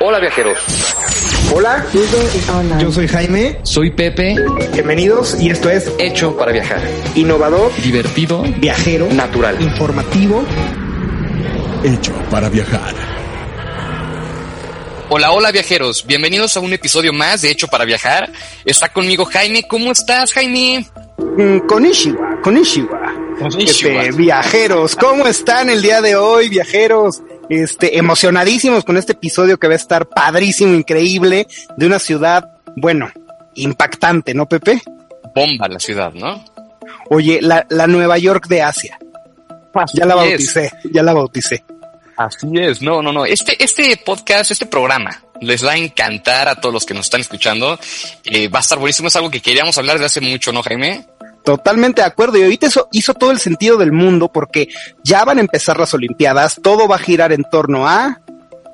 Hola viajeros. Hola, yo soy Jaime. Soy Pepe. Bienvenidos y esto es Hecho para viajar. Innovador, Divertido. viajero, Natural. informativo. Hecho para viajar. Hola, hola viajeros. Bienvenidos a un episodio más de Hecho para viajar. Está conmigo Jaime. ¿Cómo estás, Jaime? Mm, Konishiwa, Konishiwa. Este, viajeros, ¿cómo están el día de hoy, viajeros? Este, emocionadísimos con este episodio que va a estar padrísimo, increíble, de una ciudad, bueno, impactante, ¿no, Pepe? Bomba la ciudad, ¿no? Oye, la, la Nueva York de Asia. Ya la es. bauticé, ya la bauticé. Así es, no, no, no. Este, este podcast, este programa, les va a encantar a todos los que nos están escuchando. Eh, va a estar buenísimo, es algo que queríamos hablar de hace mucho, ¿no, Jaime? Totalmente de acuerdo. Y ahorita eso hizo todo el sentido del mundo porque ya van a empezar las Olimpiadas. Todo va a girar en torno a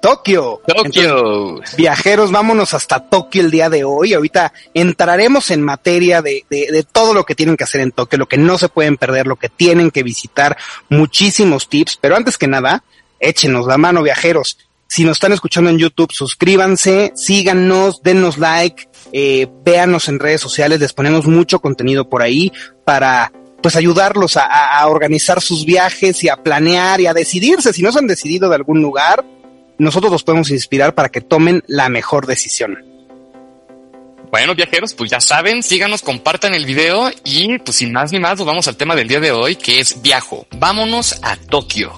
Tokio. Entonces, Tokio. viajeros, vámonos hasta Tokio el día de hoy. Ahorita entraremos en materia de, de, de todo lo que tienen que hacer en Tokio, lo que no se pueden perder, lo que tienen que visitar, muchísimos tips. Pero antes que nada, échenos la mano, viajeros. Si nos están escuchando en YouTube, suscríbanse, síganos, denos like, eh, véanos en redes sociales, les ponemos mucho contenido por ahí para pues ayudarlos a, a- organizar sus viajes y a planear y a decidirse. Si no se han decidido de algún lugar, nosotros los podemos inspirar para que tomen la mejor decisión. Bueno, viajeros, pues ya saben, síganos, compartan el video y pues sin más ni más, nos vamos al tema del día de hoy, que es viajo. Vámonos a Tokio.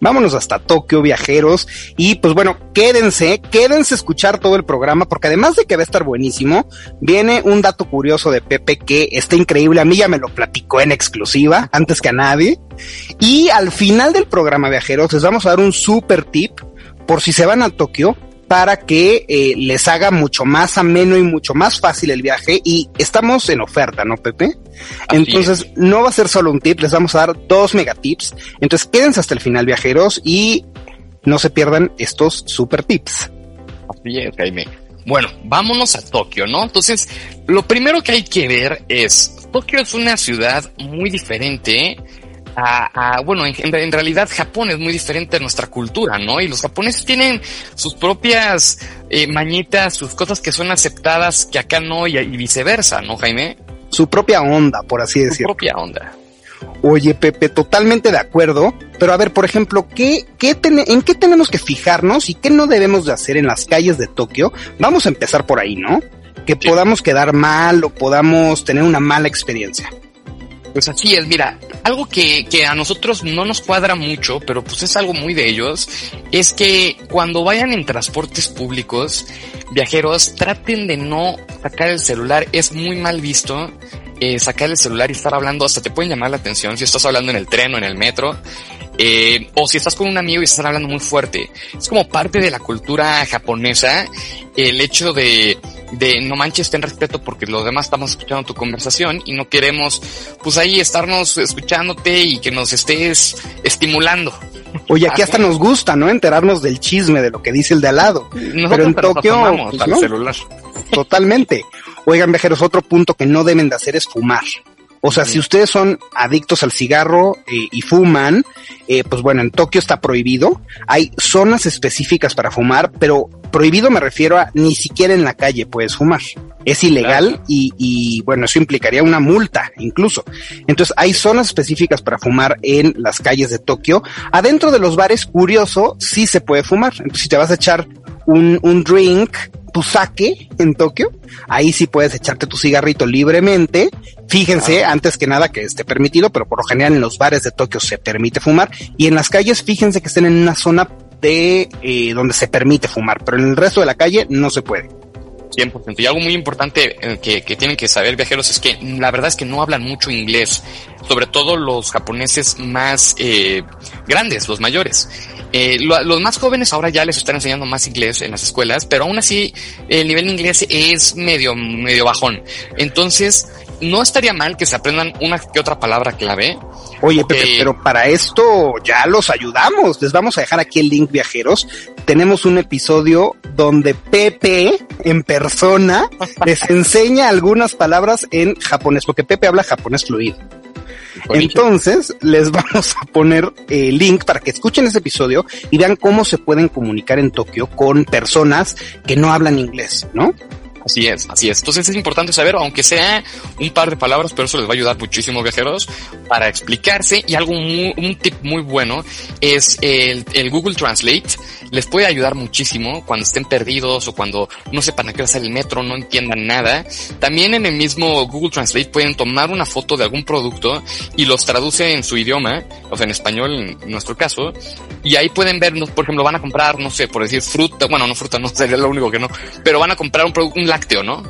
Vámonos hasta Tokio, viajeros. Y pues bueno, quédense, quédense a escuchar todo el programa, porque además de que va a estar buenísimo, viene un dato curioso de Pepe que está increíble. A mí ya me lo platicó en exclusiva, antes que a nadie. Y al final del programa, viajeros, les vamos a dar un super tip por si se van a Tokio para que eh, les haga mucho más ameno y mucho más fácil el viaje. Y estamos en oferta, ¿no, Pepe? Así Entonces, no va a ser solo un tip, les vamos a dar dos megatips. Entonces, quédense hasta el final, viajeros, y no se pierdan estos super tips. Así es, Jaime. Bueno, vámonos a Tokio, ¿no? Entonces, lo primero que hay que ver es, Tokio es una ciudad muy diferente a, a- bueno, en, en realidad Japón es muy diferente a nuestra cultura, ¿no? Y los japoneses tienen sus propias eh, mañitas, sus cosas que son aceptadas que acá no y, y viceversa, ¿no, Jaime? Su propia onda, por así Su decirlo. propia onda. Oye, Pepe, totalmente de acuerdo. Pero a ver, por ejemplo, ¿qué, ¿en qué tenemos que fijarnos y qué no debemos de hacer en las calles de Tokio? Vamos a empezar por ahí, ¿no? Que Sí. podamos quedar mal o podamos tener una mala experiencia. Pues así es, mira, algo que, que a nosotros no nos cuadra mucho, pero pues es algo muy de ellos, es que cuando vayan en transportes públicos, viajeros, traten de no sacar el celular, es muy mal visto eh, sacar el celular y estar hablando, hasta te pueden llamar la atención si estás hablando en el tren o en el metro, eh, o si estás con un amigo y estás hablando muy fuerte. Es como parte de la cultura japonesa el hecho de, de no manches, ten respeto porque los demás estamos escuchando tu conversación y no queremos, pues ahí estarnos escuchándote y que nos estés estimulando. Oye, aquí hasta nos gusta, ¿no? Enterarnos del chisme de lo que dice el de al lado. Nosotros en hasta nos Tokio, pues, al no. celular. Totalmente. Oigan, viajeros, otro punto que no deben de hacer es fumar. O sea, si ustedes son adictos al cigarro eh, y fuman, eh, pues bueno, en Tokio está prohibido. Hay zonas específicas para fumar, pero prohibido me refiero a ni siquiera en la calle puedes fumar. Es ilegal Claro. y, y bueno, eso implicaría una multa incluso. Entonces hay zonas específicas para fumar en las calles de Tokio. Adentro de los bares, curioso, sí se puede fumar. Entonces si te vas a echar un, un drink, tu sake en Tokio, ahí sí puedes echarte tu cigarrito libremente. Fíjense, antes que nada, que esté permitido, pero por lo general en los bares de Tokio se permite fumar. Y en las calles, fíjense que estén en una zona de eh, donde se permite fumar, pero en el resto de la calle no se puede. 100%. Y algo muy importante eh, que, que tienen que saber viajeros es que la verdad es que no hablan mucho inglés, sobre todo los japoneses más eh, grandes, los mayores. Eh, lo- los más jóvenes ahora ya les están enseñando más inglés en las escuelas, pero aún así el nivel de inglés es medio, medio bajón. Entonces, no estaría mal que se aprendan una que otra palabra clave. Oye, Pepe, Eh, pero para esto ya los ayudamos. Les vamos a dejar aquí el link, viajeros. Tenemos un episodio donde Pepe, en persona, les enseña algunas palabras en japonés, porque Pepe habla japonés fluido. Entonces, les vamos a poner el link para que escuchen ese episodio y vean cómo se pueden comunicar en Tokio con personas que no hablan inglés, ¿no? Así es, así es. Entonces es importante saber, aunque sea un par de palabras, pero eso les va a ayudar muchísimo, viajeros, para explicarse. Y algo muy, un tip muy bueno es el, el, Google Translate. Les puede ayudar muchísimo cuando estén perdidos o cuando no sepan a qué hacer el metro, no entiendan nada. También en el mismo Google Translate pueden tomar una foto de algún producto y los traduce en su idioma, o sea, en español en nuestro caso. Y ahí pueden ver, por ejemplo, van a comprar, no sé, por decir fruta, bueno, no fruta, no sería lo único que no, pero van a comprar un producto, lácteo, ¿no?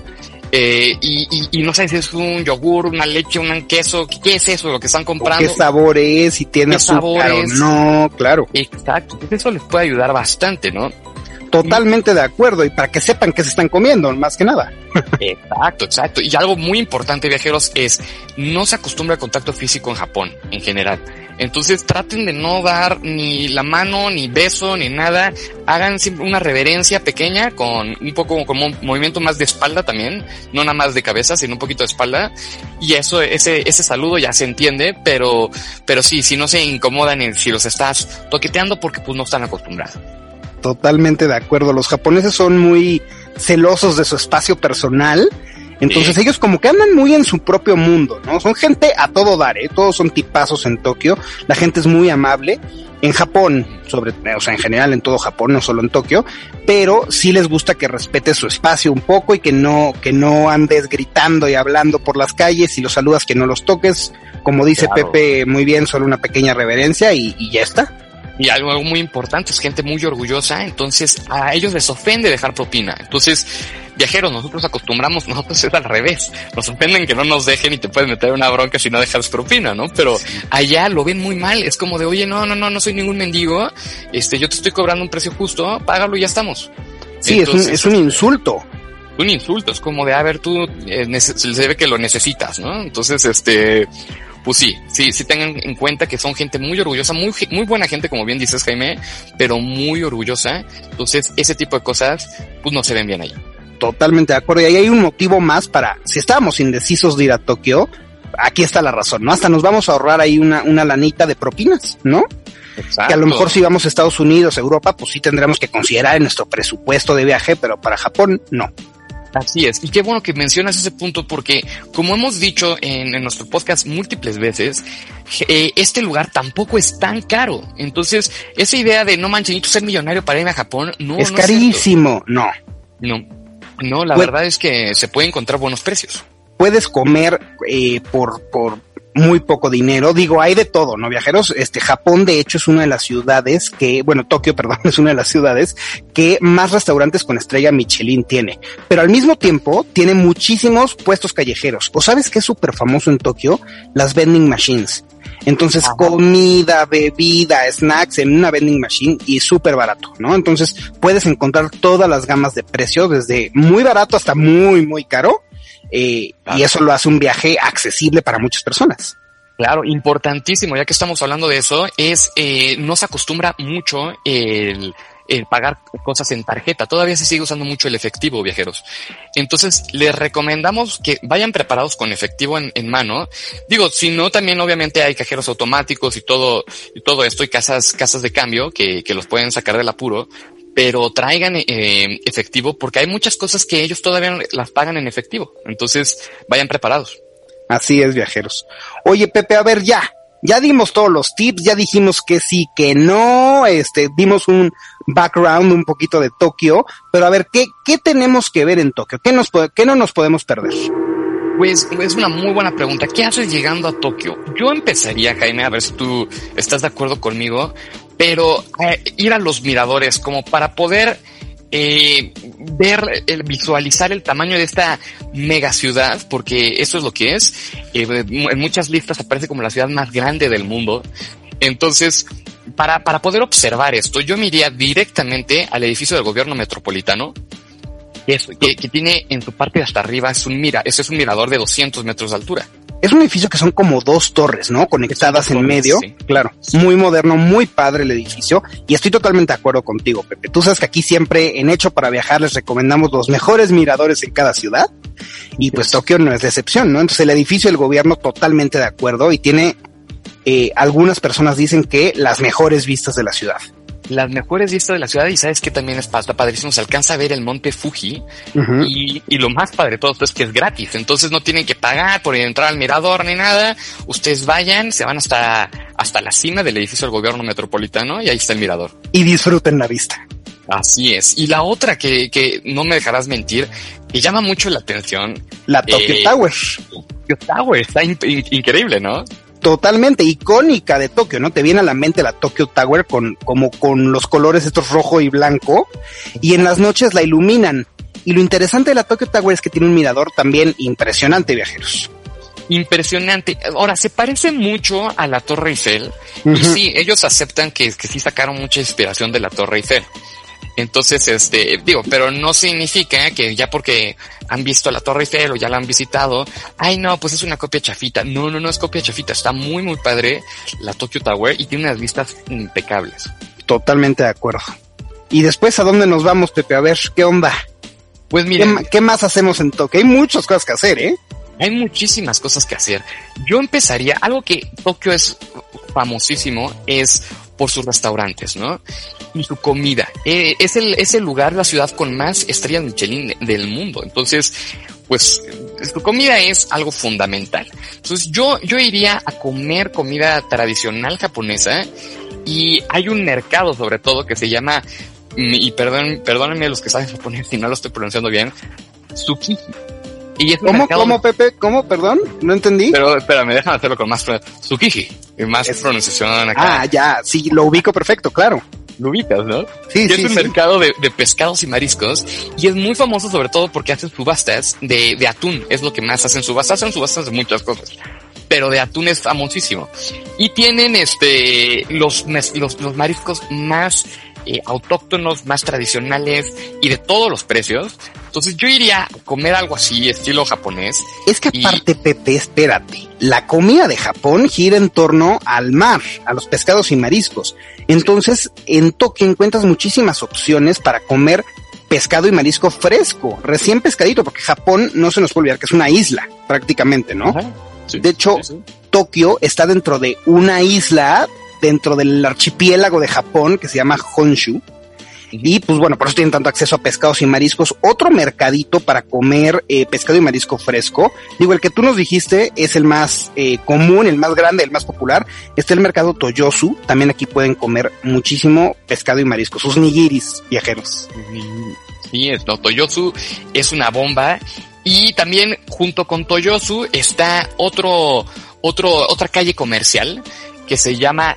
Eh, y, y, y, no sé si es un yogur, una leche, un queso, ¿qué es eso lo que están comprando? ¿Qué sabor es? Si tiene azúcar o no, claro. Exacto, eso les puede ayudar bastante, ¿no? Totalmente de acuerdo, y para que sepan qué se están comiendo, más que nada. Exacto, exacto. Y algo muy importante, viajeros, es no se acostumbra al contacto físico en Japón, en general. Entonces traten de no dar ni la mano, ni beso, ni nada. Hagan siempre una reverencia pequeña con un poco como un movimiento más de espalda también, no nada más de cabeza, sino un poquito de espalda. Y eso, ese, ese saludo ya se entiende, pero, pero sí, si no se incomodan si los estás toqueteando porque pues no están acostumbrados. Totalmente de acuerdo. Los japoneses son muy celosos de su espacio personal entonces ellos como que andan muy en su propio mundo, ¿no? Son gente a todo dar, ¿eh? Todos son tipazos en Tokio, la gente es muy amable. En Japón, sobre, o sea, en general en todo Japón, no solo en Tokio, pero sí les gusta que respete su espacio un poco y que no, que no andes gritando y hablando por las calles y los saludas que no los toques. Como dice Pepe muy bien, solo una pequeña reverencia y, y ya está. Y algo, algo, muy importante, es gente muy orgullosa, entonces a ellos les ofende dejar propina. Entonces, viajeros, nosotros acostumbramos, nosotros es al revés. Nos ofenden que no nos dejen y te puedes meter una bronca si no dejas propina, ¿no? Pero allá lo ven muy mal. Es como de, oye, no, no, no, no soy ningún mendigo. Este, yo te estoy cobrando un precio justo, págalo y ya estamos. Sí, es, un, es un insulto. Un insulto, es como de, a ver, tú, eh, se ve que lo necesitas, ¿no? Entonces, este, pues sí, sí, sí tengan en cuenta que son gente muy orgullosa, muy, muy buena gente, como bien dices Jaime, pero muy orgullosa. Entonces, ese tipo de cosas, pues no se ven bien ahí. Totalmente de acuerdo. Y ahí hay un motivo más para, si estábamos indecisos de ir a Tokio, aquí está la razón, ¿no? Hasta nos vamos a ahorrar ahí una, una lanita de propinas, ¿no? Exacto. Que a lo mejor si vamos a Estados Unidos, Europa, pues sí tendremos que considerar en nuestro presupuesto de viaje, pero para Japón, no. Así es. Y qué bueno que mencionas ese punto porque, como hemos dicho en, en nuestro podcast múltiples veces, eh, este lugar tampoco es tan caro. Entonces, esa idea de no manchenito ser millonario para ir a Japón, no es no carísimo. Es no. No. No, la verdad es que se puede encontrar buenos precios. Puedes comer eh, por, por muy poco dinero. Digo, hay de todo, ¿no? Viajeros, este Japón de hecho es una de las ciudades que, bueno, Tokio, perdón, es una de las ciudades que más restaurantes con estrella Michelin tiene. Pero al mismo tiempo tiene muchísimos puestos callejeros. ¿O sabes qué es súper famoso en Tokio? Las vending machines. Entonces, Ajá. comida, bebida, snacks en una vending machine y súper barato, ¿no? Entonces, puedes encontrar todas las gamas de precio, desde muy barato hasta muy, muy caro. Eh, claro. Y eso lo hace un viaje accesible para muchas personas. Claro, importantísimo, ya que estamos hablando de eso, es eh, no se acostumbra mucho el, el pagar cosas en tarjeta. Todavía se sigue usando mucho el efectivo, viajeros. Entonces, les recomendamos que vayan preparados con efectivo en, en, mano. Digo, si no, también obviamente hay cajeros automáticos y todo, y todo esto y casas, casas de cambio que, que los pueden sacar del apuro. Pero traigan eh, efectivo porque hay muchas cosas que ellos todavía las pagan en efectivo. Entonces, vayan preparados. Así es, viajeros. Oye, Pepe, a ver, ya, ya dimos todos los tips, ya dijimos que sí, que no, este, dimos un background un poquito de Tokio, pero a ver, ¿qué, qué tenemos que ver en Tokio? ¿Qué, nos, qué no nos podemos perder? Pues es una muy buena pregunta. ¿Qué haces llegando a Tokio? Yo empezaría, Jaime, a ver si tú estás de acuerdo conmigo, pero eh, ir a los miradores como para poder eh, ver, el, visualizar el tamaño de esta mega ciudad, porque eso es lo que es. Eh, en muchas listas aparece como la ciudad más grande del mundo. Entonces, para, para poder observar esto, yo me directamente al edificio del gobierno metropolitano, que tiene en su parte de hasta arriba, es un mira, ese es un mirador de 200 metros de altura. Es un edificio que son como dos torres, ¿no? Conectadas en medio. sí. Claro, muy moderno, muy padre el edificio. Y estoy totalmente de acuerdo contigo, Pepe. Tú sabes que aquí siempre en Hecho para Viajar les recomendamos los mejores miradores en cada ciudad. Y pues Tokio no es de excepción, ¿no? Entonces el edificio del gobierno totalmente de acuerdo y tiene, eh, algunas personas dicen que las mejores vistas de la ciudad. Las mejores vistas de la ciudad y sabes que también es está padrísimo, se alcanza a ver el monte Fuji y, y lo más padre de todo esto es que es gratis, entonces no tienen que pagar por entrar al mirador ni nada, ustedes vayan, se van hasta, hasta la cima del edificio del gobierno metropolitano y ahí está el mirador. Y disfruten la vista. Así es. Y la otra que, que no me dejarás mentir, que llama mucho la atención, La Tokyo Eh, Tower. Tokyo Tower, está in- in- increíble, ¿no? Totalmente icónica de Tokio, ¿no? Te viene a la mente la Tokyo Tower con, como con los colores estos rojo y blanco, y en las noches la iluminan. Y lo interesante de la Tokyo Tower es que tiene un mirador también impresionante, viajeros. Impresionante. Ahora, se parece mucho a la Torre Eiffel. Y sí, ellos aceptan que, que sí sacaron mucha inspiración de la Torre Eiffel. Entonces, este, digo, pero no significa que ya porque han visto la Torre Eiffel o ya la han visitado, ay no, pues es una copia chafita. No, no, no es copia chafita. Está muy, muy padre la Tokyo Tower y tiene unas vistas impecables. Totalmente de acuerdo. Y después, ¿a dónde nos vamos, Pepe? A ver, ¿qué onda? Pues ¿Qué, miren, ma- qué más hacemos en Tokio? Hay muchas cosas que hacer, ¿eh? Hay muchísimas cosas que hacer. Yo empezaría, algo que Tokio es famosísimo es por sus restaurantes, ¿no? Y su comida. Eh, es, el, es el lugar, la ciudad con más estrellas Michelin de- del mundo. Entonces, pues, su comida es algo fundamental. Entonces, yo, yo iría a comer comida tradicional japonesa y hay un mercado sobre todo que se llama, mm, y perdón, perdónenme los que saben japonés si no lo estoy pronunciando bien, Tsukiji. Y es un ¿Cómo, mercado cómo, Pepe? ¿Cómo? Perdón, no entendí. pero espérame, déjame hacerlo con más Tsukiji. Y más Es- pronunciación acá. Ah, ya, sí, lo ubico perfecto, claro. Lo ubicas, ¿no? Sí, Que sí, es un sí. mercado de, de pescados y mariscos. Y es muy famoso sobre todo porque hacen subastas de, de atún. Es lo que más hacen subastas. Hacen subastas de muchas cosas. Pero de atún es famosísimo. Y tienen este, los, los, los mariscos más eh, autóctonos, más tradicionales y de todos los precios. Entonces yo iría a comer algo así, estilo japonés. Es que Y- aparte, Pepe, espérate. La comida de Japón gira en torno al mar, a los pescados y mariscos. Entonces, en Tokio encuentras muchísimas opciones para comer pescado y marisco fresco, recién pescadito, porque Japón no se nos puede olvidar que es una isla, prácticamente, ¿no? Ajá. Sí, De hecho, sí, sí. Tokio está dentro de una isla, dentro del archipiélago de Japón que se llama Honshu. Y pues bueno, por eso tienen tanto acceso a pescados y mariscos. Otro mercadito para comer eh, pescado y marisco fresco. Digo, el que tú nos dijiste es el más eh, común, el más grande, el más popular. Está el mercado Toyosu. También aquí pueden comer muchísimo pescado y marisco. Sus nigiris viajeros. Sí, es, no, Toyosu es una bomba. Y también junto con Toyosu está otro, otro, otra calle comercial que se llama,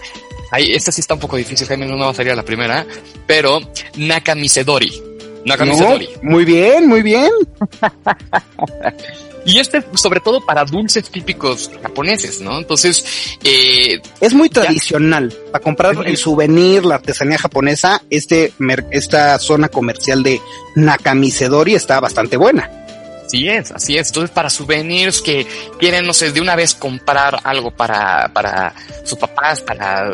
ay, esta sí está un poco difícil, Jaime, no me va a salir a la primera, pero Nakamisedori. Nakamisedori. ¿No? Muy bien, muy bien. Y este es sobre todo para dulces típicos japoneses, ¿no? Entonces, eh, Es muy tradicional. Para comprar el souvenir, la artesanía japonesa, este, esta zona comercial de Nakamisedori está bastante buena. Así es, así es. Entonces, para souvenirs que quieren, no sé, de una vez comprar algo para, para sus papás, para,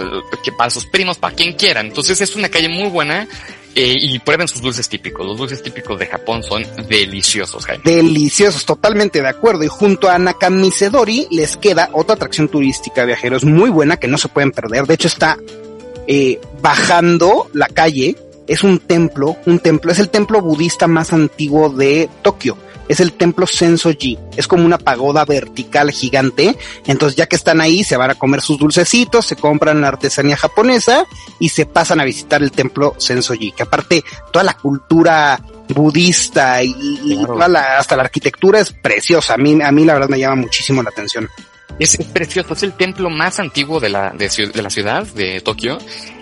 para sus primos, para quien quieran. Entonces, es una calle muy buena eh, y prueben sus dulces típicos. Los dulces típicos de Japón son deliciosos, Jaime. Deliciosos, totalmente de acuerdo. Y junto a Nakamisedori les queda otra atracción turística, viajeros, muy buena que no se pueden perder. De hecho, está eh, bajando la calle. Es un templo, un templo, es el templo budista más antiguo de Tokio. Es el templo Sensoji. Es como una pagoda vertical gigante. Entonces, ya que están ahí, se van a comer sus dulcecitos, se compran la artesanía japonesa y se pasan a visitar el templo Sensoji. Que aparte, toda la cultura budista y, Claro. toda la- hasta la arquitectura es preciosa. A mí, a mí la verdad me llama muchísimo la atención. Es, precioso, es el templo más antiguo de la, de, de la ciudad de Tokio.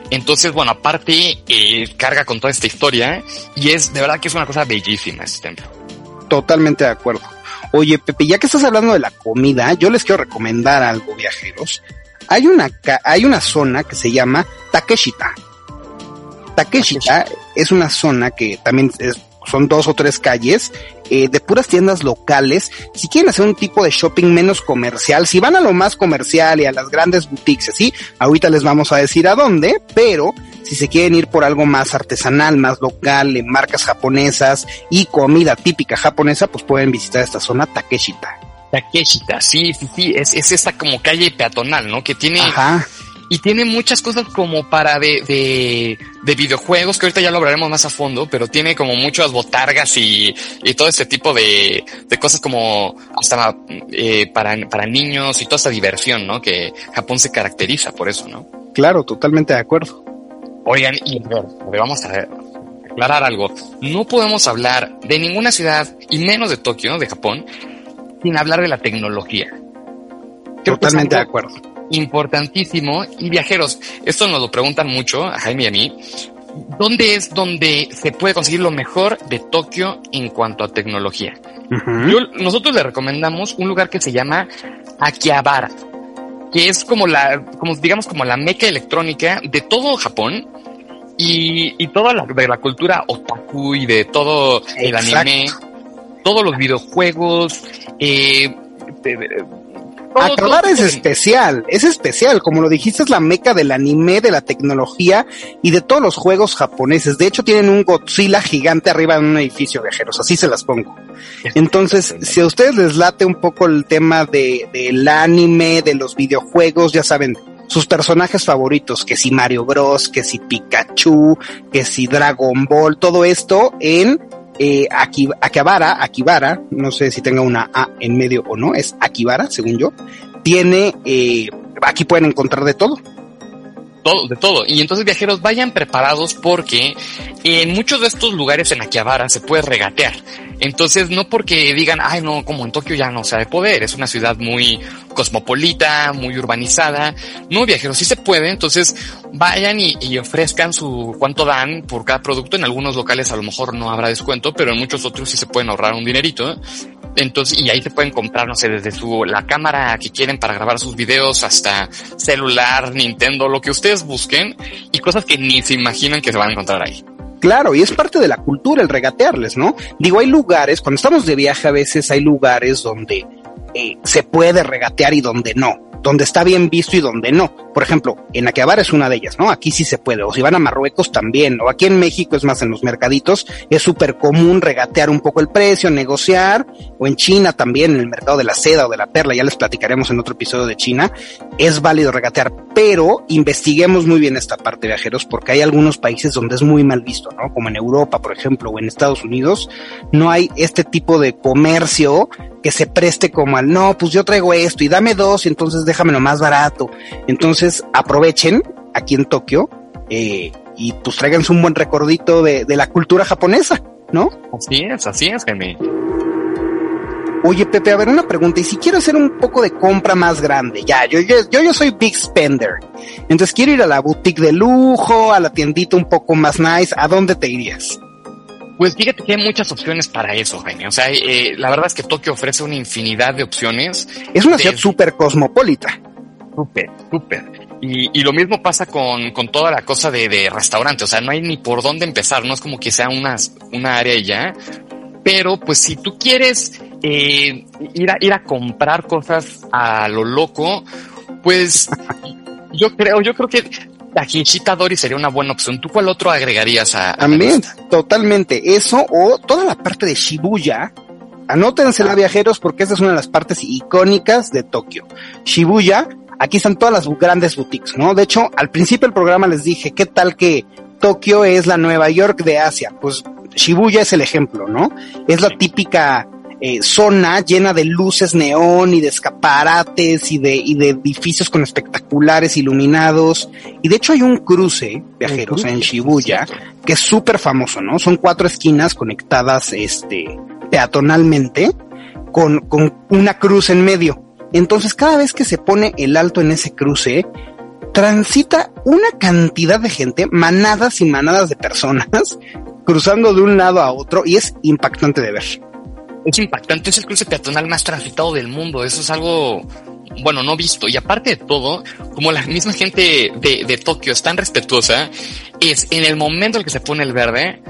Entonces, bueno, aparte, eh, carga con toda esta historia y es, de verdad que es una cosa bellísima este templo. Totalmente de acuerdo. Oye, Pepe, ya que estás hablando de la comida, yo les quiero recomendar algo, viajeros. Hay una, hay una zona que se llama Takeshita. Takeshita es una zona que también es son dos o tres calles eh, de puras tiendas locales. Si quieren hacer un tipo de shopping menos comercial, si van a lo más comercial y a las grandes boutiques, sí, ahorita les vamos a decir a dónde, pero si se quieren ir por algo más artesanal, más local, en marcas japonesas y comida típica japonesa, pues pueden visitar esta zona Takeshita. Takeshita, sí, sí, sí, es, es esta como calle peatonal, ¿no? Que tiene... Y tiene muchas cosas como para de, de, de, videojuegos, que ahorita ya lo hablaremos más a fondo, pero tiene como muchas botargas y, y todo este tipo de, de cosas como hasta eh, para, para niños y toda esta diversión, ¿no? Que Japón se caracteriza por eso, ¿no? Claro, totalmente de acuerdo. Oigan, y a ver, vamos a aclarar algo. No podemos hablar de ninguna ciudad, y menos de Tokio, de Japón, sin hablar de la tecnología. Totalmente de acuerdo. Importantísimo. Y viajeros, esto nos lo preguntan mucho a Jaime y a mí. ¿Dónde es donde se puede conseguir lo mejor de Tokio en cuanto a tecnología? nosotros le recomendamos un lugar que se llama Akihabara, que es como la, como digamos como la meca electrónica de todo Japón y, y toda la, de la cultura otaku y de todo el anime, todos los videojuegos, eh, Acabar es especial, es especial, como lo dijiste, es la meca del anime, de la tecnología y de todos los juegos japoneses. De hecho, tienen un Godzilla gigante arriba en un edificio viajeros, así se las pongo. Entonces, si a ustedes les late un poco el tema de, del anime, de los videojuegos, ya saben, sus personajes favoritos, que si Mario Bros, que si Pikachu, que si Dragon Ball, todo esto en eh, Akibara, Akibara, no sé si tenga una A en medio o no, es Akibara, según yo, tiene, eh, aquí pueden encontrar de todo. Todo, de todo. Y entonces viajeros vayan preparados porque en muchos de estos lugares en Akihabara se puede regatear. Entonces, no porque digan, ay, no, como en Tokio ya no se ha de poder, es una ciudad muy cosmopolita, muy urbanizada. No, viajeros, sí se puede. Entonces, vayan y, ofrezcan su cuánto dan por cada producto. En algunos locales a lo mejor no habrá descuento, pero en muchos otros sí se pueden ahorrar un dinerito. Entonces, y ahí se pueden comprar, no sé, desde su, la cámara que quieren para grabar sus videos hasta celular, Nintendo, lo que ustedes busquen y cosas que ni se imaginan que se van a encontrar ahí. Claro, y es parte de la cultura el regatearles, ¿no? Digo, hay lugares, cuando estamos de viaje a veces hay lugares donde eh, se puede regatear y donde no donde está bien visto y donde no. Por ejemplo, en Akihabara es una de ellas, ¿no? Aquí sí se puede, o si van a Marruecos también, o aquí en México es más en los mercaditos, es súper común regatear un poco el precio, negociar, o en China también, en el mercado de la seda o de la perla, ya les platicaremos en otro episodio de China, es válido regatear, pero investiguemos muy bien esta parte, viajeros, porque hay algunos países donde es muy mal visto, ¿no? Como en Europa, por ejemplo, o en Estados Unidos, no hay este tipo de comercio que se preste como al, no, pues yo traigo esto y dame dos y entonces déjame lo más barato. Entonces aprovechen aquí en Tokio eh, y pues tráiganse un buen recordito de, de, la cultura japonesa, ¿no? Así es, así es, Jaime. Oye, Pepe, a ver, una pregunta. Y si quiero hacer un poco de compra más grande, ya, yo, yo, yo, yo soy big spender. Entonces quiero ir a la boutique de lujo, a la tiendita un poco más nice. ¿A dónde te irías? Pues fíjate que hay muchas opciones para eso, Jaime. O sea, eh, la verdad es que Tokio ofrece una infinidad de opciones. Es una ciudad súper cosmopolita. Súper, súper. Y, y, lo mismo pasa con, con toda la cosa de, de restaurante. O sea, no hay ni por dónde empezar. No es como que sea una, una área ya. Pero pues si tú quieres eh, ir, a, ir a comprar cosas a lo loco, pues yo creo, yo creo que Takeshita Dori sería una buena opción. ¿Tú cuál otro agregarías a, También, totalmente. Eso o toda la parte de Shibuya. Anótensela, viajeros, porque esa es una de las partes icónicas de Tokio. Shibuya, aquí están todas las grandes boutiques, ¿no? De hecho, al principio del programa les dije, ¿qué tal que Tokio es la Nueva York de Asia? Pues Shibuya es el ejemplo, ¿no? Es la típica eh, zona llena de luces neón y de escaparates y de, y de edificios con espectaculares iluminados. Y de hecho hay un cruce, viajeros, en Shibuya, que es súper famoso, ¿no? Son cuatro esquinas conectadas, este, peatonalmente, con, con una cruz en medio. Entonces cada vez que se pone el alto en ese cruce, transita una cantidad de gente, manadas y manadas de personas, cruzando de un lado a otro y es impactante de ver es impactante, es el cruce peatonal más transitado del mundo, eso es algo, bueno, no visto. Y aparte de todo, como la misma gente de, de Tokio es tan respetuosa, es en el momento en el que se pone el verde,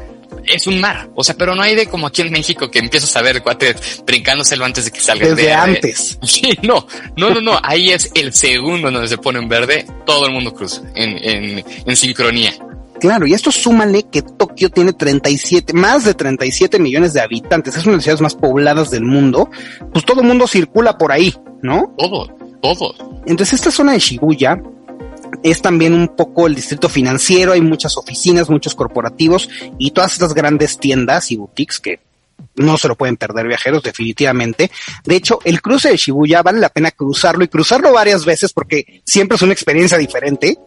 es un mar. O sea, pero no hay de como aquí en México que empiezas a ver cuates brincándoselo antes de que salga Desde antes. Sí, no, no, no, no. Ahí es el segundo donde se pone en verde. Todo el mundo cruza en, en, en sincronía. Claro, y esto súmale que Tokio tiene 37, más de 37 millones de habitantes, es una de las ciudades más pobladas del mundo, pues todo el mundo circula por ahí, ¿no? Todo, todo. Entonces esta zona de Shibuya es también un poco el distrito financiero, hay muchas oficinas, muchos corporativos y todas estas grandes tiendas y boutiques que no se lo pueden perder viajeros definitivamente. De hecho, el cruce de Shibuya vale la pena cruzarlo y cruzarlo varias veces porque siempre es una experiencia diferente.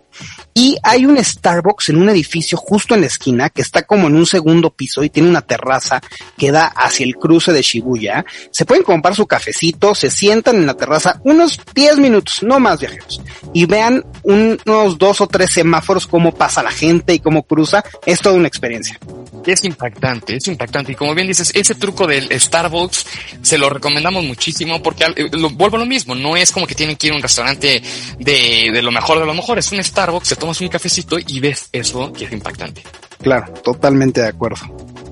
Y hay un Starbucks en un edificio justo en la esquina que está como en un segundo piso y tiene una terraza que da hacia el cruce de Shibuya. Se pueden comprar su cafecito, se sientan en la terraza unos 10 minutos, no más viajeros, y vean unos dos o tres semáforos cómo pasa la gente y cómo cruza. Es toda una experiencia. Es impactante, es impactante. Y como bien dices, ese truco del Starbucks se lo recomendamos muchísimo porque lo, vuelvo a lo mismo. No es como que tienen que ir a un restaurante de, de lo mejor de lo mejor. Es un Starbucks, te tomas un cafecito y ves eso que es impactante. Claro, totalmente de acuerdo.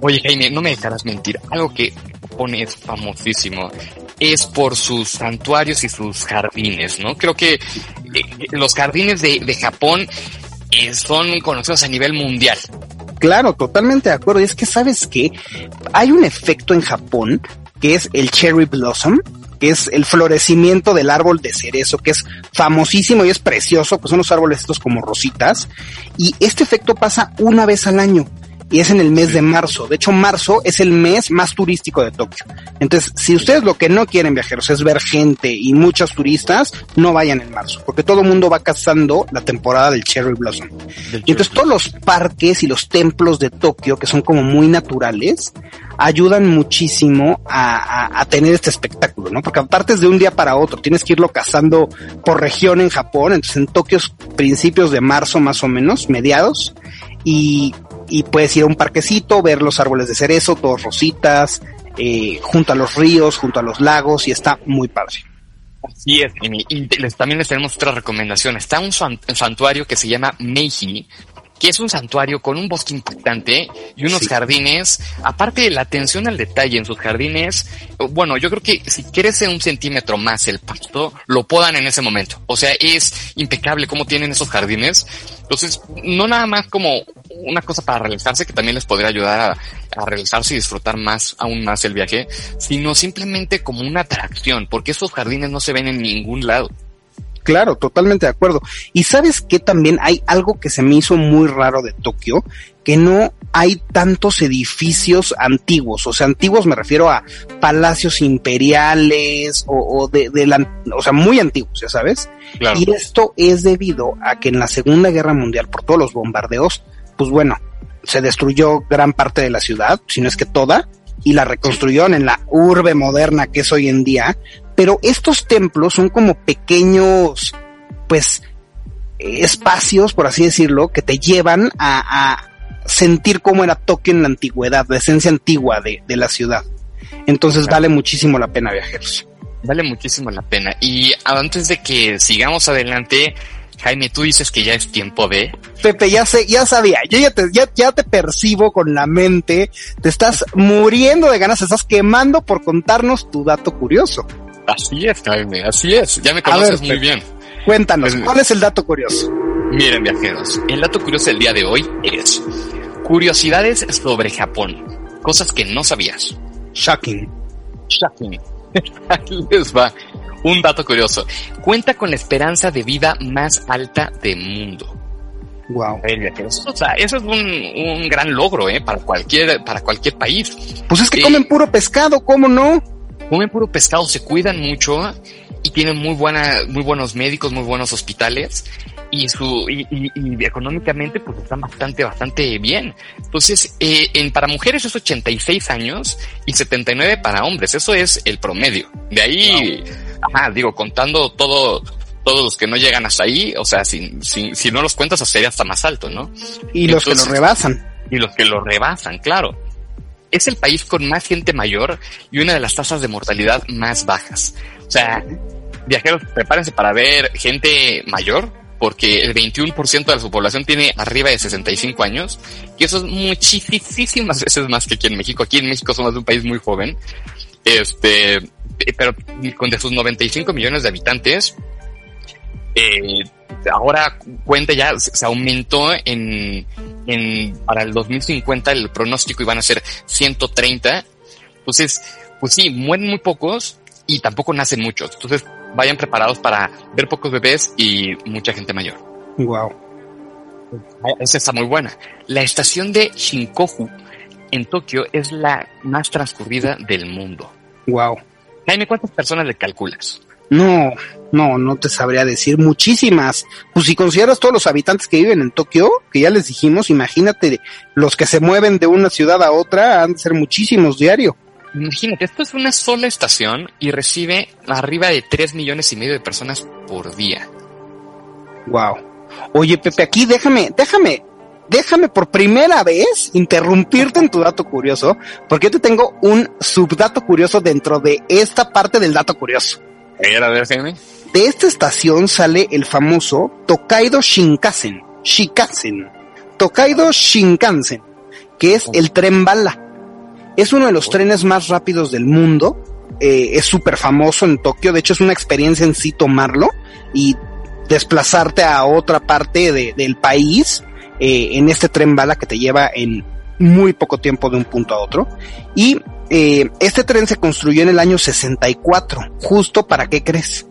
Oye, Jaime, no me dejarás mentir. Algo que pone es famosísimo es por sus santuarios y sus jardines, ¿no? Creo que eh, los jardines de, de Japón eh, son conocidos a nivel mundial. Claro, totalmente de acuerdo. Y es que sabes que hay un efecto en Japón que es el cherry blossom, que es el florecimiento del árbol de cerezo, que es famosísimo y es precioso, pues son los árboles estos como rositas. Y este efecto pasa una vez al año y es en el mes de marzo. De hecho, marzo es el mes más turístico de Tokio. Entonces, si ustedes lo que no quieren viajeros es ver gente y muchos turistas, no vayan en marzo, porque todo el mundo va cazando la temporada del Cherry Blossom. y entonces todos los parques y los templos de Tokio, que son como muy naturales, ayudan muchísimo a, a, tener este espectáculo, ¿no? Porque aparte es de un día para otro, tienes que irlo cazando por región en Japón, entonces en Tokio es principios de marzo más o menos, mediados, y y puedes ir a un parquecito, ver los árboles de cerezo, todos rositas, eh, junto a los ríos, junto a los lagos y está muy padre. Así es, y también les tenemos otra recomendación. Está un santuario que se llama Meiji, que es un santuario con un bosque impactante y unos jardines, aparte de la atención al detalle en sus jardines, bueno, yo creo que si crece un centímetro más el pasto, lo podan en ese momento. O sea, es impecable cómo tienen esos jardines. Entonces, no nada más como una cosa para realizarse que también les podría ayudar a, a realizarse y disfrutar más, aún más el viaje, sino simplemente como una atracción, porque esos jardines no se ven en ningún lado. Claro, totalmente de acuerdo. Y sabes que también hay algo que se me hizo muy raro de Tokio, que no hay tantos edificios antiguos. O sea, antiguos me refiero a palacios imperiales o, o de, de, la, o sea, muy antiguos, ya sabes. Claro. Y esto es debido a que en la Segunda Guerra Mundial, por todos los bombardeos, pues bueno, se destruyó gran parte de la ciudad, si no es que toda, y la reconstruyeron en la urbe moderna que es hoy en día, pero estos templos son como pequeños, pues, espacios, por así decirlo, que te llevan a, a sentir cómo era Tokio en la antigüedad, la esencia antigua de, de la ciudad. Entonces claro. vale muchísimo la pena viajeros. Vale muchísimo la pena. Y antes de que sigamos adelante, Jaime, tú dices que ya es tiempo de. Pepe, ya sé, ya sabía, yo ya te, ya, ya te percibo con la mente, te estás muriendo de ganas, te estás quemando por contarnos tu dato curioso. Así es, Jaime, así es. Ya me conoces ver, muy bien. Cuéntanos, pues, ¿cuál es el dato curioso? Miren, viajeros, el dato curioso del día de hoy es curiosidades sobre Japón, cosas que no sabías. Shocking. Shocking. Les va. Un dato curioso. Cuenta con la esperanza de vida más alta del mundo. Wow. O sea, eso es un, un, gran logro, ¿eh? Para cualquier, para cualquier país. Pues es que eh, comen puro pescado, ¿cómo no? Comen puro pescado, se cuidan mucho y tienen muy buena, muy buenos médicos, muy buenos hospitales y su, y, y, y económicamente pues están bastante, bastante bien. Entonces, eh, en, para mujeres es 86 años y 79 para hombres. Eso es el promedio. De ahí, wow. ajá, digo, contando todo, todos los que no llegan hasta ahí, o sea, si, si, si no los cuentas, sería hasta más alto, ¿no? Y Entonces, los que lo rebasan. Y los que lo rebasan, claro. Es el país con más gente mayor y una de las tasas de mortalidad más bajas. O sea, viajeros, prepárense para ver gente mayor porque el 21% de su población tiene arriba de 65 años, y eso es muchísimas veces más que aquí en México. Aquí en México somos un país muy joven, este, pero con de sus 95 millones de habitantes, eh, ahora cuenta ya, se aumentó en, en, para el 2050 el pronóstico iban a ser 130. Entonces, pues sí, mueren muy pocos y tampoco nacen muchos. Entonces, vayan preparados para ver pocos bebés y mucha gente mayor. Wow. Esa está muy buena. La estación de Shinkoku en Tokio es la más transcurrida del mundo. Wow. Jaime, ¿cuántas personas le calculas? No, no, no te sabría decir muchísimas. Pues si consideras todos los habitantes que viven en Tokio, que ya les dijimos, imagínate, los que se mueven de una ciudad a otra han de ser muchísimos diario. Imagínate, esto es una sola estación y recibe arriba de 3 millones y medio de personas por día. Wow. Oye, Pepe, aquí déjame, déjame, déjame por primera vez interrumpirte en tu dato curioso, porque yo te tengo un subdato curioso dentro de esta parte del dato curioso. A ver, De esta estación sale el famoso Tokaido Shinkansen. Shinkansen. Tokaido Shinkansen, que es el tren bala. Es uno de los trenes más rápidos del mundo. Eh, es súper famoso en Tokio. De hecho, es una experiencia en sí tomarlo y desplazarte a otra parte del país eh, en este tren bala que te lleva en muy poco tiempo de un punto a otro. Y eh, este tren se construyó en el año 64, justo para qué crees?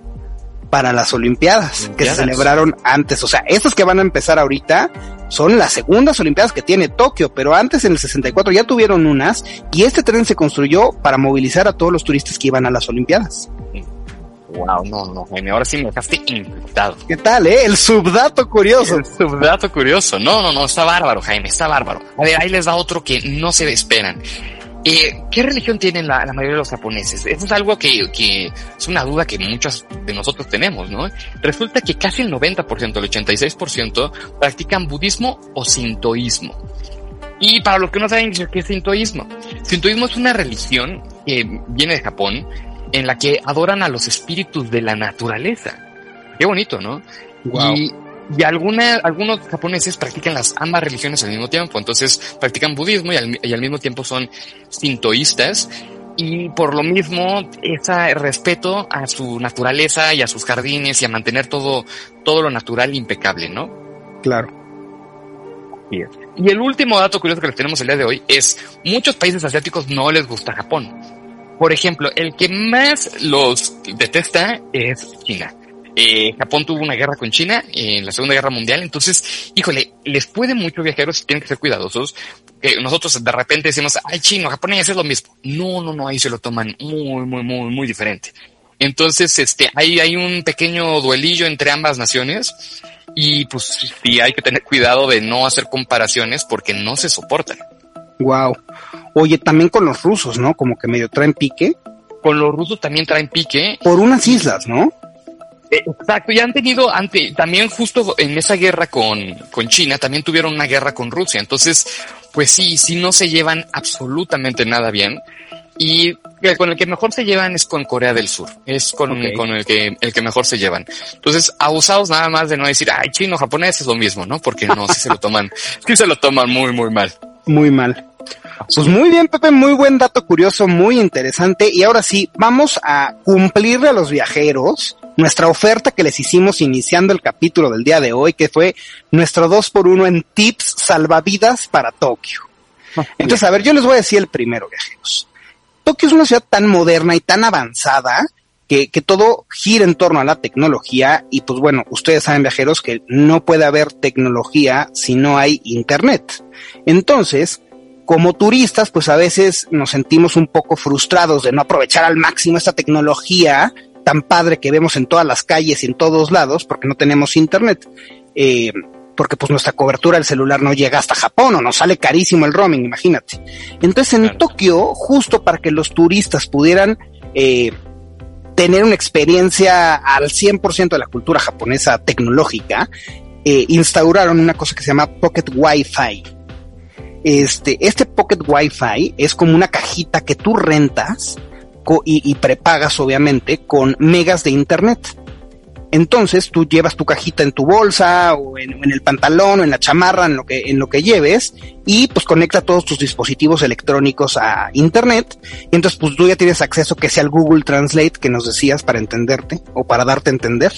Para las Olimpiadas, que se celebraron antes. O sea, estas que van a empezar ahorita son las segundas Olimpiadas que tiene Tokio, pero antes en el 64 ya tuvieron unas y este tren se construyó para movilizar a todos los turistas que iban a las Olimpiadas. Wow, no, no, Jaime, ahora sí me dejaste impactado. ¿Qué tal, eh? El subdato curioso. El subdato curioso. No, no, no, está bárbaro, Jaime, está bárbaro. A ver, ahí les da otro que no se esperan. Eh, ¿Qué religión tienen la, mayoría de los japoneses? Eso es algo que, que, es una duda que muchos de nosotros tenemos, ¿no? Resulta que casi el 90%, el 86% practican budismo o sintoísmo. Y para los que no saben qué es sintoísmo, sintoísmo es una religión que viene de Japón en la que adoran a los espíritus de la naturaleza. Qué bonito, ¿no? Y y alguna, algunos japoneses practican las ambas religiones al mismo tiempo. Entonces practican budismo y al, y al mismo tiempo son sintoístas. Y por lo mismo, ese respeto a su naturaleza y a sus jardines y a mantener todo, todo lo natural impecable, ¿no? Claro. Y el último dato curioso que les tenemos el día de hoy es, muchos países asiáticos no les gusta Japón. Por ejemplo, el que más los detesta es China. Eh, Japón tuvo una guerra con China en la Segunda Guerra Mundial, entonces, híjole, les puede mucho viajeros y tienen que ser cuidadosos. nosotros de repente decimos, ay, chino, japonés es lo mismo. No, no, no, ahí se lo toman muy, muy, muy, muy diferente. Entonces, este, ahí hay un pequeño duelillo entre ambas naciones y pues sí hay que tener cuidado de no hacer comparaciones porque no se soportan. Wow. Oye, también con los rusos, ¿no? Como que medio traen pique. Con los rusos también traen pique. Por unas islas, ¿no? Eh, exacto, y han tenido, ante, también justo en esa guerra con, con China, también tuvieron una guerra con Rusia. Entonces, pues sí, sí no se llevan absolutamente nada bien. Y con el que mejor se llevan es con Corea del Sur. Es con, con el que, el que mejor se llevan. Entonces, abusados nada más de no decir, ay, chino, japonés es lo mismo, ¿no? Porque no, sí se lo toman, sí se lo toman muy, muy mal. Muy mal. Pues muy bien, Pepe, muy buen dato curioso, muy interesante. Y ahora sí, vamos a cumplirle a los viajeros nuestra oferta que les hicimos iniciando el capítulo del día de hoy, que fue nuestro 2 por 1 en tips salvavidas para Tokio. Entonces, a ver, yo les voy a decir el primero, viajeros. Tokio es una ciudad tan moderna y tan avanzada que, que todo gira en torno a la tecnología y pues bueno, ustedes saben viajeros que no puede haber tecnología si no hay internet. Entonces, como turistas, pues a veces nos sentimos un poco frustrados de no aprovechar al máximo esta tecnología tan padre que vemos en todas las calles y en todos lados porque no tenemos internet. Eh, porque pues nuestra cobertura del celular no llega hasta Japón o nos sale carísimo el roaming, imagínate. Entonces en Tokio, justo para que los turistas pudieran eh, tener una experiencia al 100% de la cultura japonesa tecnológica, eh, instauraron una cosa que se llama Pocket Wi-Fi. Este, este Pocket Wi-Fi es como una cajita que tú rentas y, prepagas obviamente con megas de internet. Entonces tú llevas tu cajita en tu bolsa o en, el pantalón o en la chamarra, en lo que, en lo que lleves, y pues conecta todos tus dispositivos electrónicos a internet. Y entonces pues tú ya tienes acceso que sea al Google Translate que nos decías para entenderte o para darte a entender,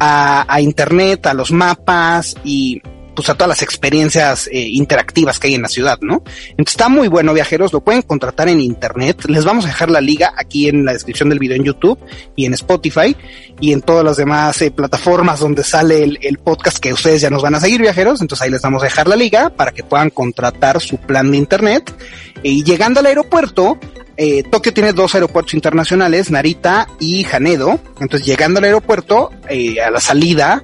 a, a internet, a los mapas y pues a todas las experiencias eh, interactivas que hay en la ciudad, ¿no? Entonces está muy bueno, viajeros, lo pueden contratar en internet. Les vamos a dejar la liga aquí en la descripción del video en YouTube y en Spotify y en todas las demás eh, plataformas donde sale el, podcast que ustedes ya nos van a seguir, viajeros. Entonces ahí les vamos a dejar la liga para que puedan contratar su plan de internet. Y llegando al aeropuerto, eh, Tokio tiene dos aeropuertos internacionales, Narita y Hanedo. Entonces, llegando al aeropuerto, a la salida,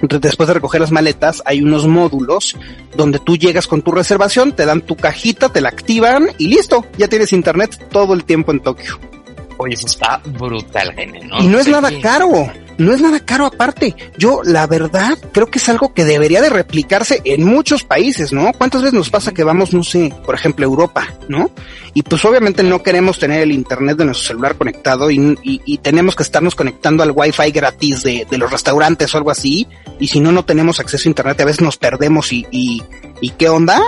después de recoger las maletas, hay unos módulos donde tú llegas con tu reservación, te dan tu cajita, te la activan y listo, ya tienes internet todo el tiempo en Tokio. Oye, eso está brutal, ¿no? Y no es nada caro, no es nada caro aparte. Yo, la verdad, creo que es algo que debería de replicarse en muchos países, ¿no? ¿Cuántas veces nos pasa que vamos, no sé, por ejemplo, Europa, ¿no? Y pues obviamente no queremos tener el internet de nuestro celular conectado y, tenemos que estarnos conectando al wifi gratis de, de, los restaurantes o algo así. Y si no, no tenemos acceso a internet, a veces nos perdemos y, y, y qué onda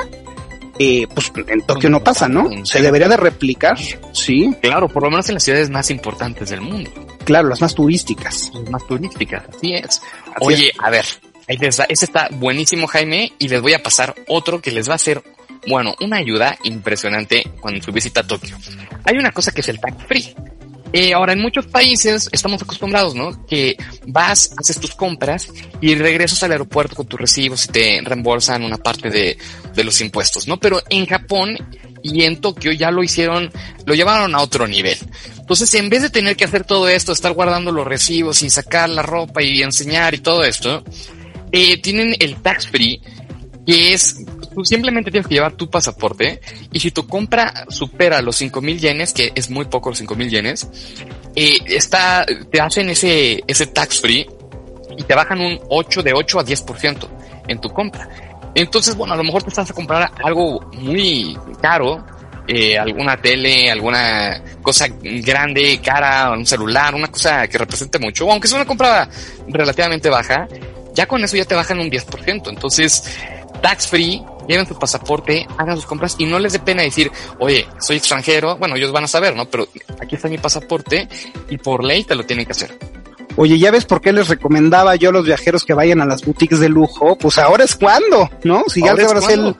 eh, pues en Tokio no pasa, ¿no? Se debería de replicar, sí. Claro, por lo menos en las ciudades más importantes del mundo. Claro, las más turísticas. Las más turísticas, así es. Oye, a ver, ahí les ese está buenísimo, Jaime, y les voy a pasar otro que les va a hacer, bueno, una ayuda impresionante cuando su visita a Tokio. Hay una cosa que es el tax free. Eh, ahora, en muchos países estamos acostumbrados, ¿no? Que vas, haces tus compras y regresas al aeropuerto con tus recibos y te reembolsan una parte de, los impuestos, ¿no? Pero en Japón y en Tokio ya lo hicieron, lo llevaron a otro nivel. Entonces, en vez de tener que hacer todo esto, estar guardando los recibos y sacar la ropa y enseñar y todo esto, eh, tienen el tax free, que es tú simplemente tienes que llevar tu pasaporte y si tu compra supera los 5000 yenes, que es muy poco los 5000 yenes, eh, está, te hacen ese, ese tax free y te bajan un 8 de 8 a 10% en tu compra. Entonces, bueno, a lo mejor te estás a comprar algo muy caro, eh, alguna tele, alguna cosa grande, cara, un celular, una cosa que represente mucho, aunque sea una compra relativamente baja, ya con eso ya te bajan un 10%. Entonces, tax free, lleven su pasaporte, hagan sus compras y no les dé pena decir, oye, soy extranjero. Bueno, ellos van a saber, ¿no? Pero aquí está mi pasaporte y por ley te lo tienen que hacer. Oye, ¿ya ves por qué les recomendaba yo a los viajeros que vayan a las boutiques de lujo? Pues ahora es cuando, ¿no? Si ya ahora, ahora el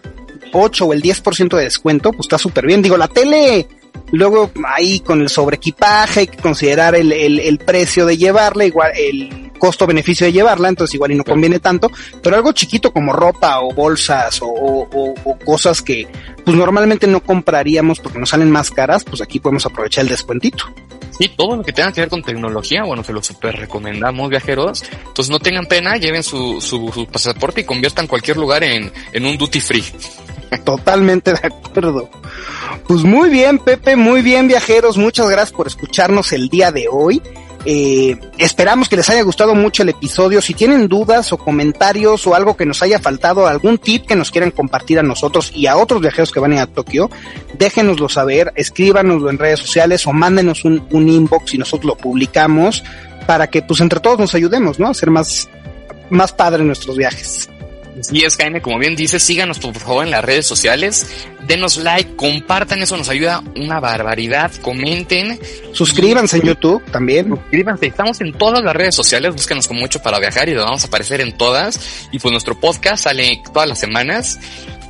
8 o el 10% de descuento, pues está súper bien. Digo, la tele, luego ahí con el sobreequipaje hay que considerar el, el, el precio de llevarla, igual el costo-beneficio de llevarla, entonces igual y no conviene tanto, pero algo chiquito como ropa o bolsas o, cosas que pues normalmente no compraríamos porque nos salen más caras, pues aquí podemos aprovechar el descuentito. Sí, todo lo que tenga que ver con tecnología, bueno, se lo super recomendamos viajeros. Entonces no tengan pena, lleven su, su, pasaporte y conviertan cualquier lugar en, en un duty free. Totalmente de acuerdo. Pues muy bien, Pepe, muy bien, viajeros. Muchas gracias por escucharnos el día de hoy. Eh, esperamos que les haya gustado mucho el episodio. Si tienen dudas o comentarios o algo que nos haya faltado, algún tip que nos quieran compartir a nosotros y a otros viajeros que van a Tokio, déjenoslo saber, escríbanoslo en redes sociales o mándenos un, un inbox y nosotros lo publicamos para que pues entre todos nos ayudemos, ¿no? A hacer más, más padre nuestros viajes. Sí, es Jaime, como bien dice, síganos por favor en las redes sociales, denos like, compartan, eso nos ayuda una barbaridad, comenten. Suscríbanse en YouTube también. Suscríbanse, estamos en todas las redes sociales, búsquenos con mucho para viajar y lo vamos a aparecer en todas. Y pues nuestro podcast sale todas las semanas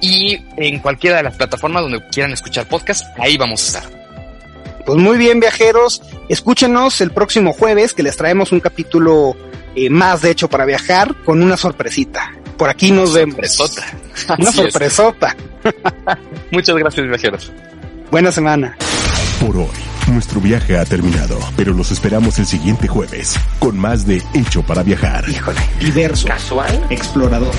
y en cualquiera de las plataformas donde quieran escuchar podcast, ahí vamos a estar. Pues muy bien, viajeros, escúchenos el próximo jueves que les traemos un capítulo eh, más de hecho para viajar con una sorpresita. Por aquí nos vemos. Sorpresota. Una sorpresota. Muchas gracias, viajeros. Buena semana. Por hoy, nuestro viaje ha terminado, pero los esperamos el siguiente jueves con más de Hecho para Viajar. Híjole, diverso, casual, explorador.